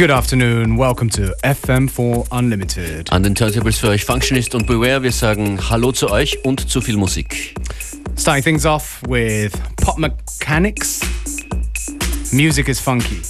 Good afternoon, welcome to FM4 Unlimited. An den Turntables für euch Functionist und Beware. Wir sagen Hallo zu euch und zu viel Musik. Starting things off with Pop Mechanics. Music is funky.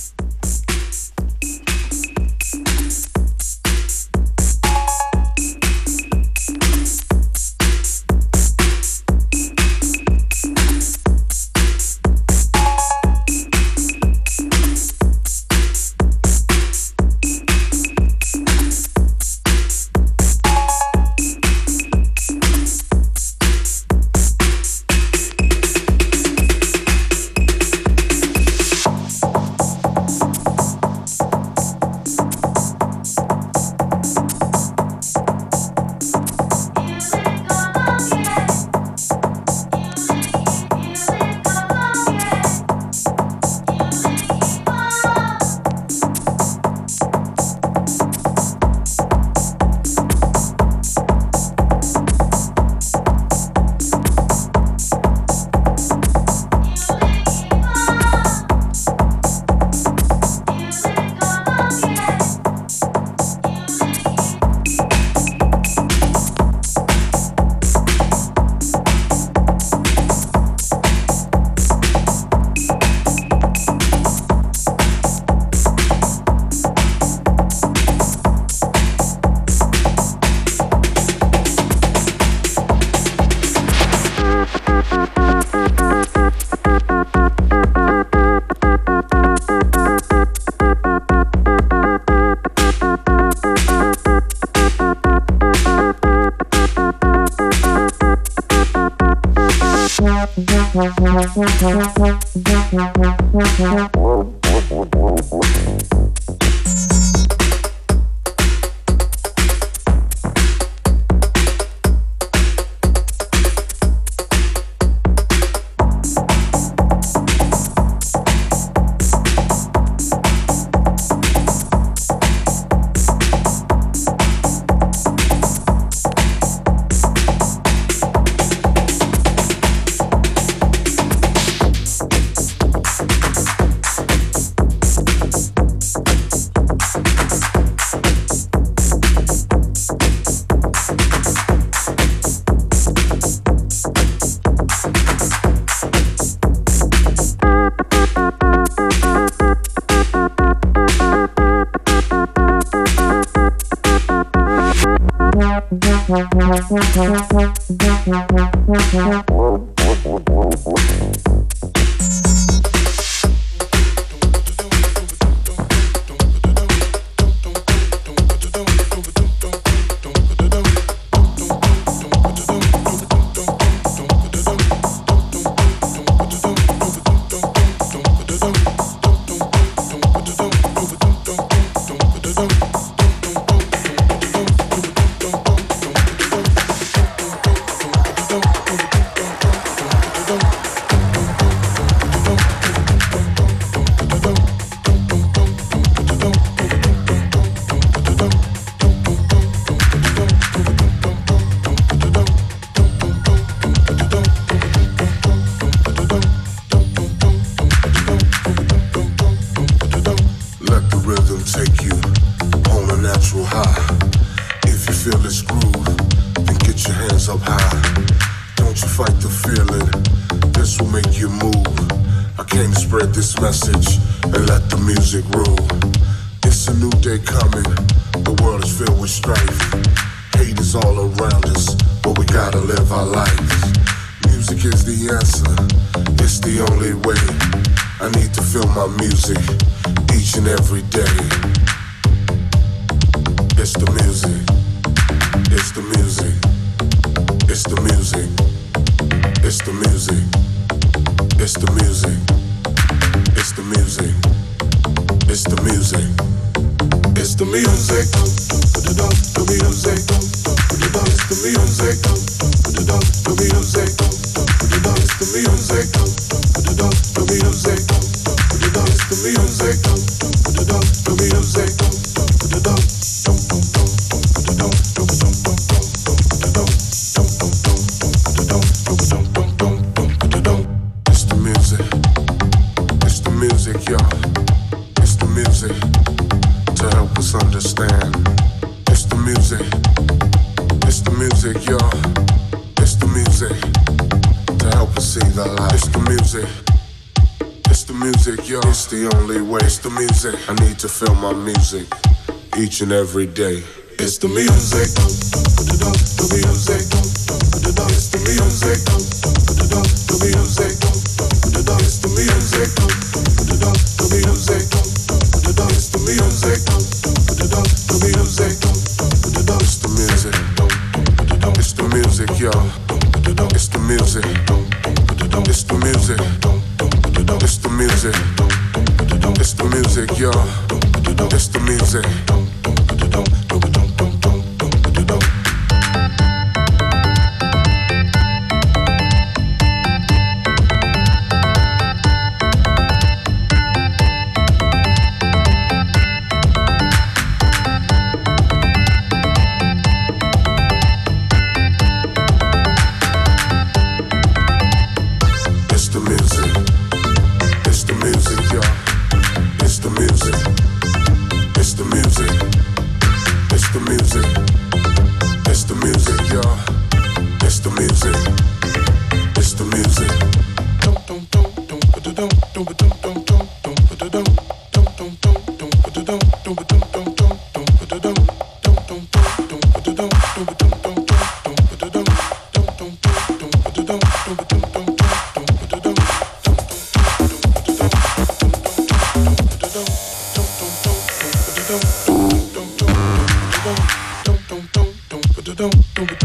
music. It's the music to help us see the light. It's the music. It's the music, y'all. It's the only way. It's the music. I need to feel my music each and every day. It's the music. The music.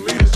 leaders.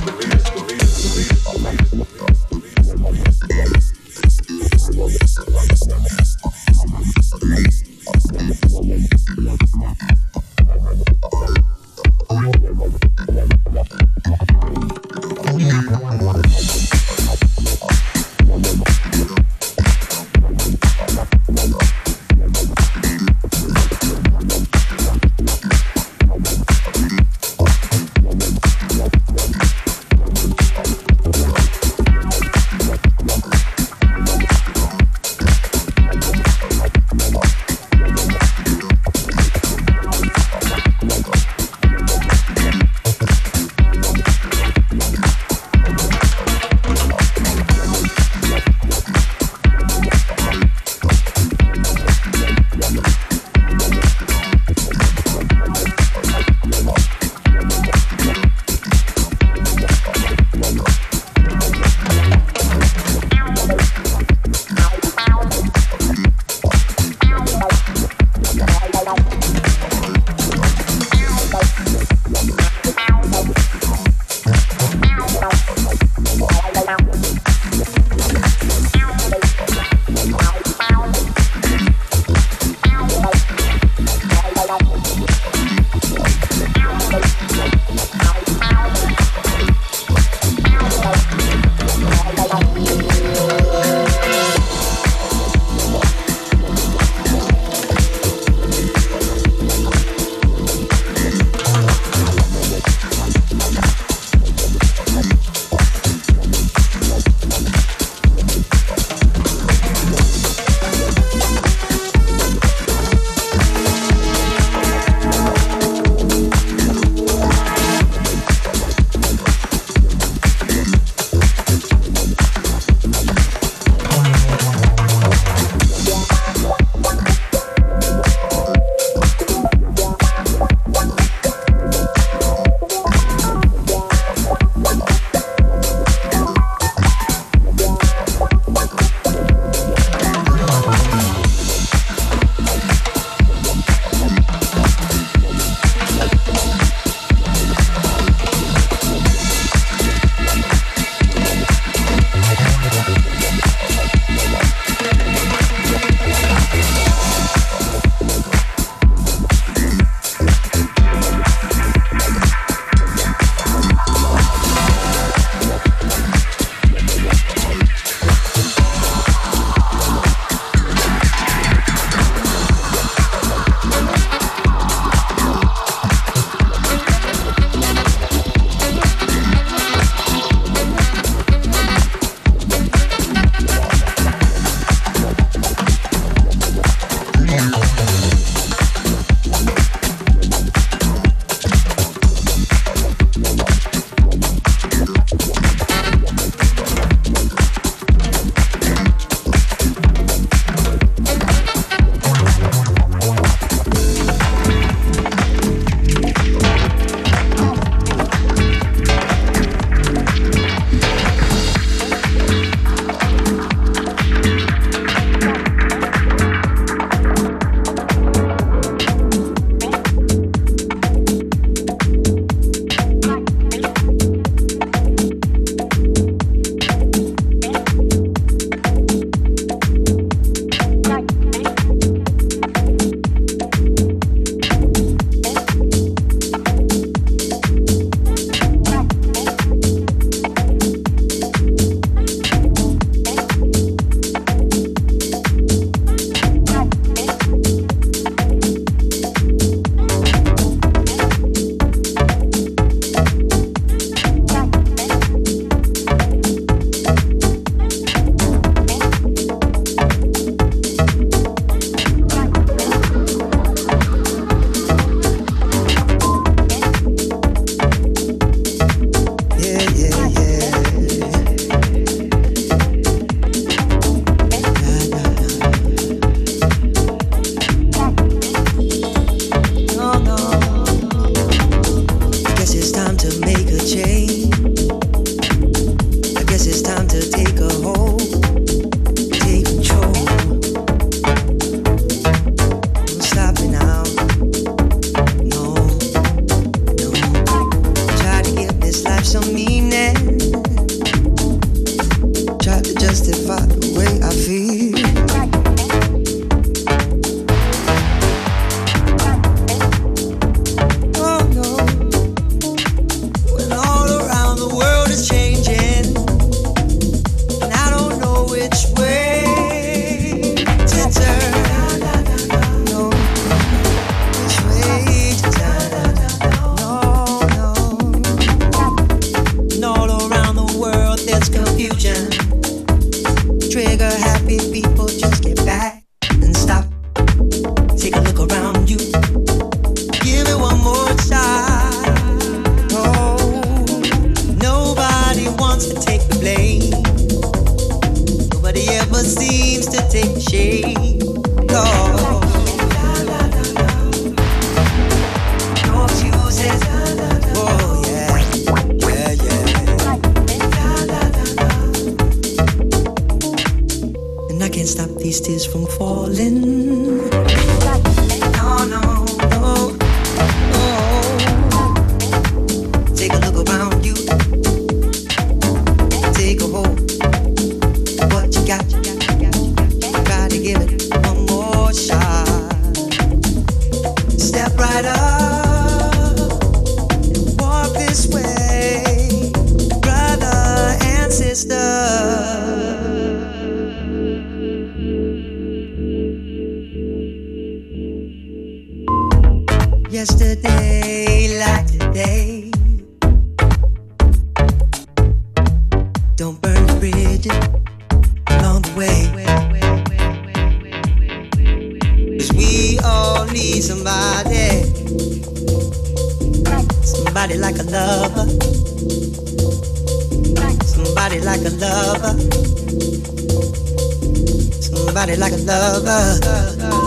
Somebody like a lover.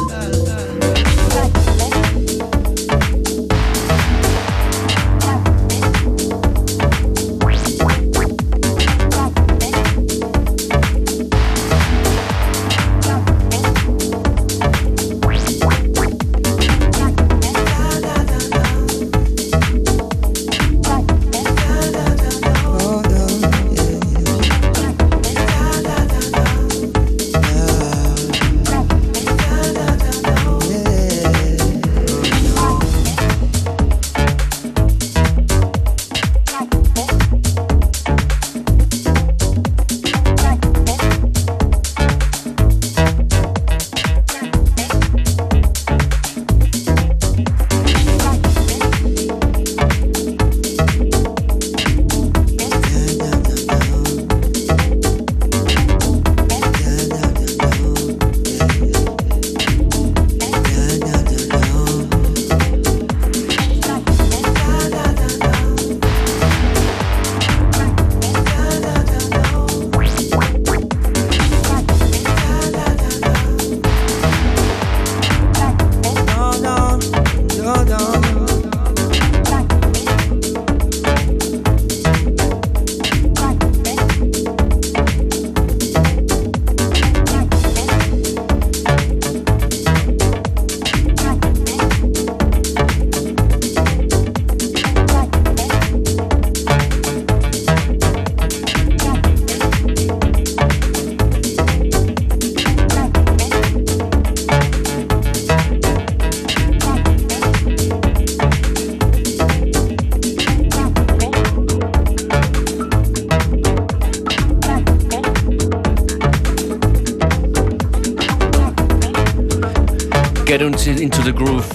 Get uns into the groove.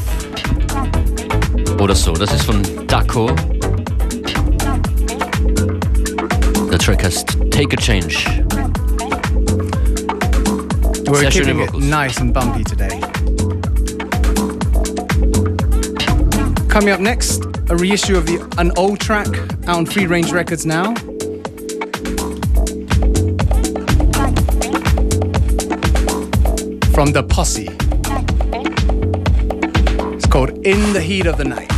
Oder so. Das ist von Daco. Der Track heißt Take a Change. We're Sehr schöne keeping it Vocals. nice and bumpy today. Coming up next, a reissue of the an old track out on Free Range Records now. From the Posse. Called In the Heat of the Night.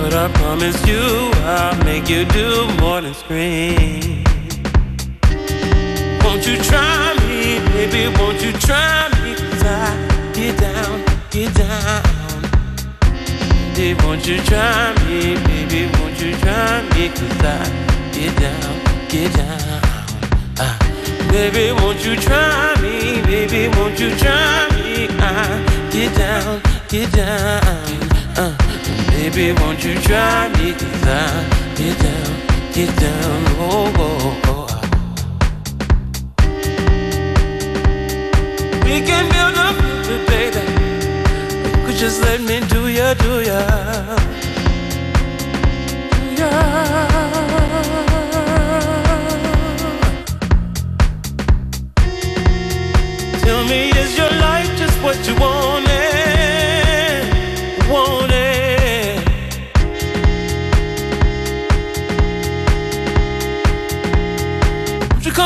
But I promise you I'll make you do more than scream. Won't you try me, baby? Won't you try me? Cause I get down, get down. Baby, won't you try me, baby? Won't you try me? Cause I get down, get down. Ah. Baby, won't you try me? Baby, won't you try me? Ah, get down, get down. Baby, won't you try me? I get down, get down. Oh, oh, oh. We can build future, baby. You could just let me do ya, do ya. Do ya. Tell me, is your life just what you wanted?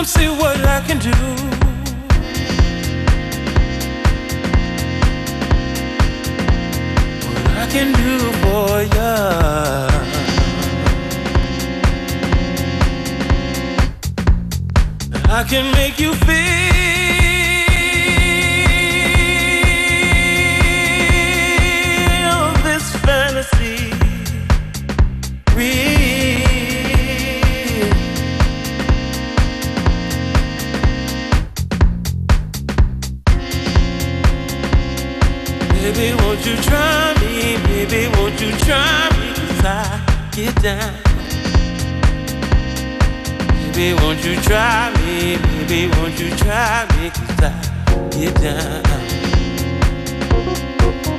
See what I can do? What I can do for? I can make you feel won't you try me? Cause I get down. Baby, won't you try me? Baby, won't you try me? Cause I get down.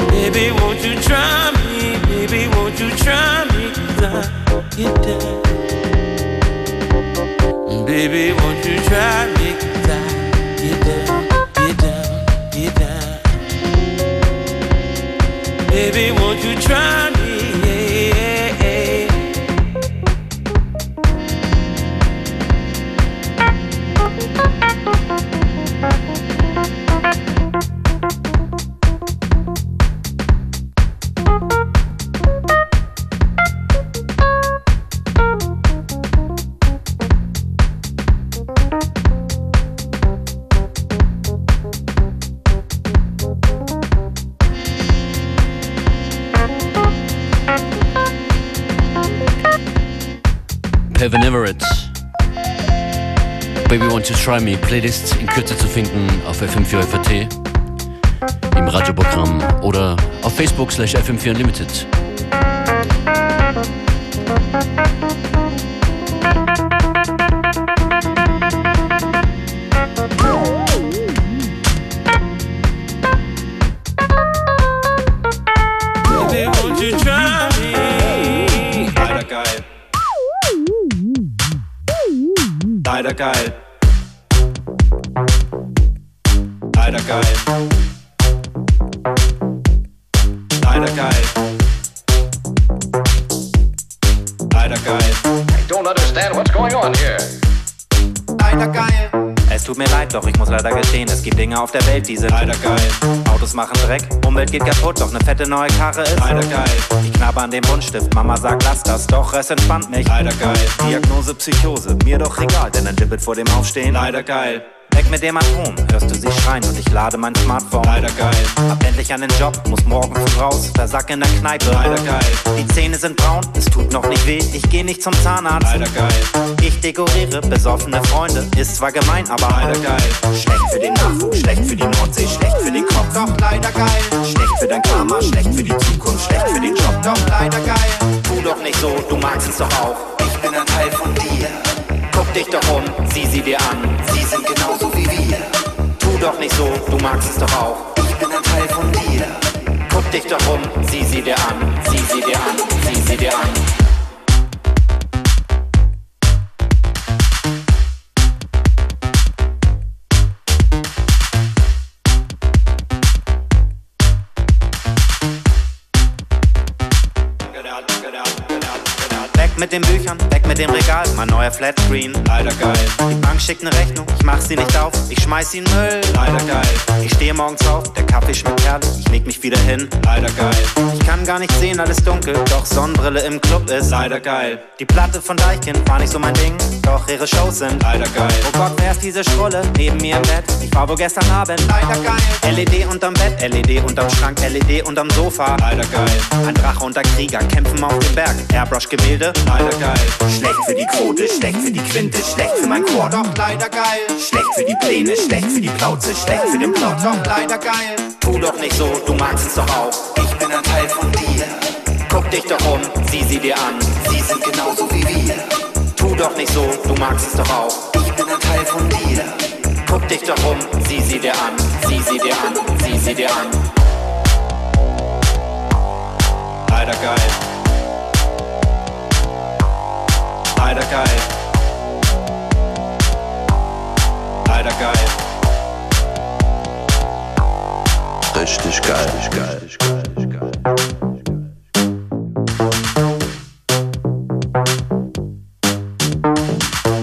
Baby, won't you try me? Baby, won't you try me? Cause I get down. Baby, won't you try me? Cause I get down, Baby, won't you try Try Me. Playlists in Kürze zu finden auf FM4 FAT, im Radioprogramm oder auf Facebook slash FM4 geil. I don't understand what's going on here. Leider geil. Es tut mir leid, doch ich muss leider gestehen, es gibt Dinge auf der Welt, die sind Leider geil. Autos machen Dreck, Umwelt geht kaputt, doch ne fette neue Karre ist Leider geil. Ich knabber an dem Buntstift, Mama sagt lass das, doch es entspannt mich Leider geil. Diagnose Psychose, mir doch egal, denn ein Gibbet vor dem Aufstehen Leider geil. Weg mit dem Atom, hörst du sie schreien und ich lade mein Smartphone. Leider geil, Hab endlich einen Job, muss morgen früh raus, versack in der Kneipe. leider geil, Die Zähne sind braun, es tut noch nicht weh, ich geh nicht zum Zahnarzt. leider geil, Ich dekoriere besoffene Freunde, ist zwar gemein, aber leider geil. Schlecht für den Nachwuchs, schlecht für die Nordsee, schlecht für den Kopf, Doch leider geil, schlecht für dein Karma, schlecht für die Zukunft, schlecht für den Job. doch leider geil. Tu doch nicht so, du magst es doch auch. Ich bin ein Teil von dir. Guck dich doch um, sieh sie dir an. Sind genauso wie wir. Tu doch nicht so, du magst es doch auch. Ich bin ein Teil von dir. Guck dich doch um, sieh sie dir an, sieh sie dir an, sieh sie dir an. Mit den Büchern, weg mit dem Regal, mein neuer Flatscreen. Leider geil, Die Bank schickt ne Rechnung, ich mach sie nicht auf, ich schmeiß sie in Müll. leider geil, Ich stehe morgens auf, der Kaffee schmeckt herrlich, ich leg mich wieder hin. leider geil, Ich kann gar nicht sehen, alles dunkel, doch Sonnenbrille im Club ist. leider geil, Die Platte von Deichkind war nicht so mein Ding, doch ihre Shows sind. leider geil, Oh Gott, wer ist diese Schrulle neben mir im Bett? Ich war wohl gestern Abend. leider geil, LED unterm Bett, LED unterm Schrank, LED unterm Sofa. leider geil, Ein Drache und ein Krieger kämpfen auf dem Berg. Airbrush-Gemälde. Leider geil. Schlecht für die Quote, schlecht für die Quinte, schlecht für mein Chor. Doch leider geil, Schlecht für die Pläne, schlecht für die Plauze, schlecht für den Plot. doch leider geil. Tu doch nicht so, du magst es doch auch. Ich bin ein Teil von dir. Guck dich doch um, sieh sie dir an. Sie sind genauso wie wir. Tu doch nicht so, du magst es doch auch. Ich bin ein Teil von dir. Guck dich doch um, sieh sie dir an, sieh sie dir an, sieh sie dir an. Leider geil. Leider geil. Leider geil. Richtig geil, geil, geil, geil.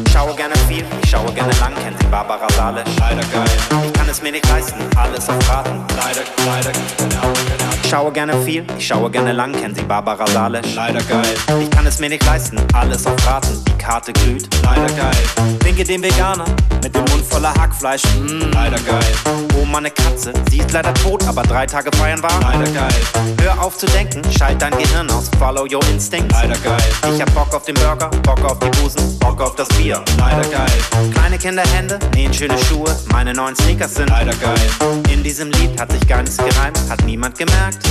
Ich schaue gerne viel, ich schaue gerne lang, kennen Sie Barbara Salisch? Leider geil. Ich kann es mir nicht leisten, alles auf Raten. Leider, leider, genau, schaue gerne viel, ich schaue gerne lang, kennen Sie Barbara Salisch? Leider geil. Ich kann es mir nicht leisten, alles auf Raten. Die Karte glüht. Leider geil. Winke dem Veganer mit dem Mund voller Hackfleisch. Mm. Leider geil. Oh, meine Katze, sie ist leider tot, aber drei Tage feiern war. Leider geil. Hör auf zu denken, schalt dein Gehirn aus, follow your instincts. Leider geil. Ich hab Bock auf den Burger, Bock auf die Busen, Bock auf das Bier. Leider geil. Kleine Kinderhände nähen schöne Schuhe, meine neuen Sneakers sind. Leider geil. In diesem Lied hat sich gar nichts gereimt, hat niemand gemerkt.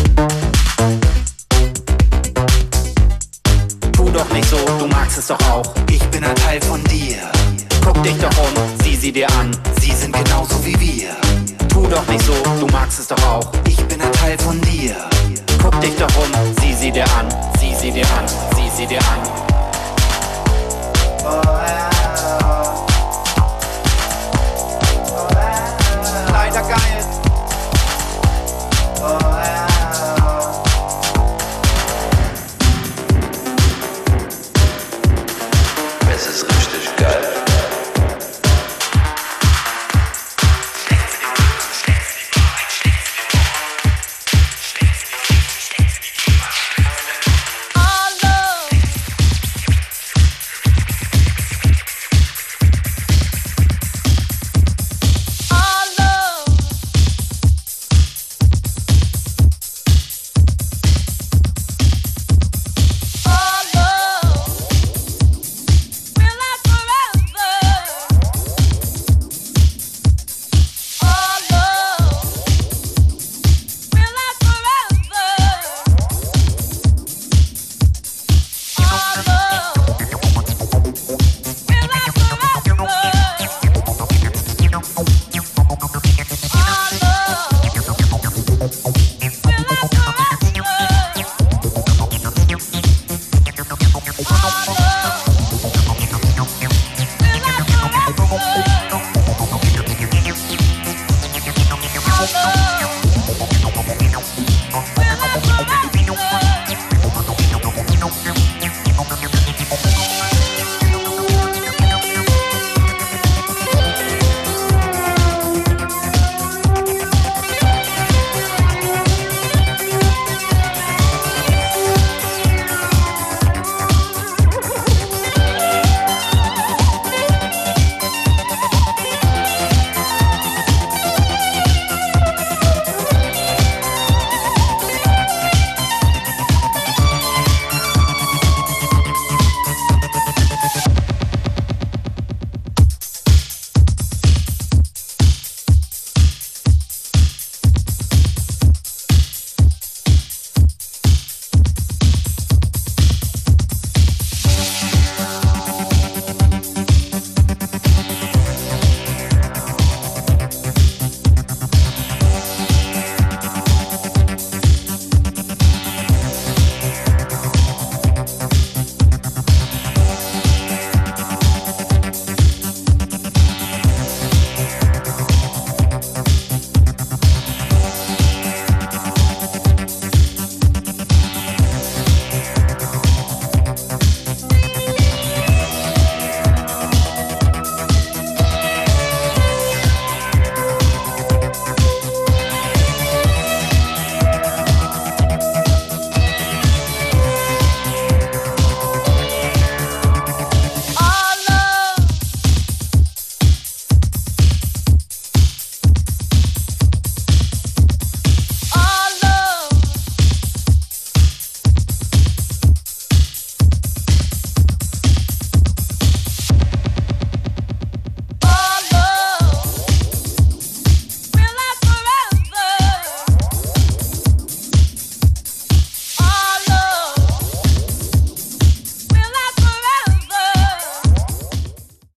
Tu doch nicht so, du magst es doch auch. Ich bin ein Teil von dir. Guck dich doch um, sieh sie dir an. Sie sind genauso wie wir. Tu doch nicht so, du magst es doch auch. Ich bin ein Teil von dir. Guck dich doch um, sieh sie dir an.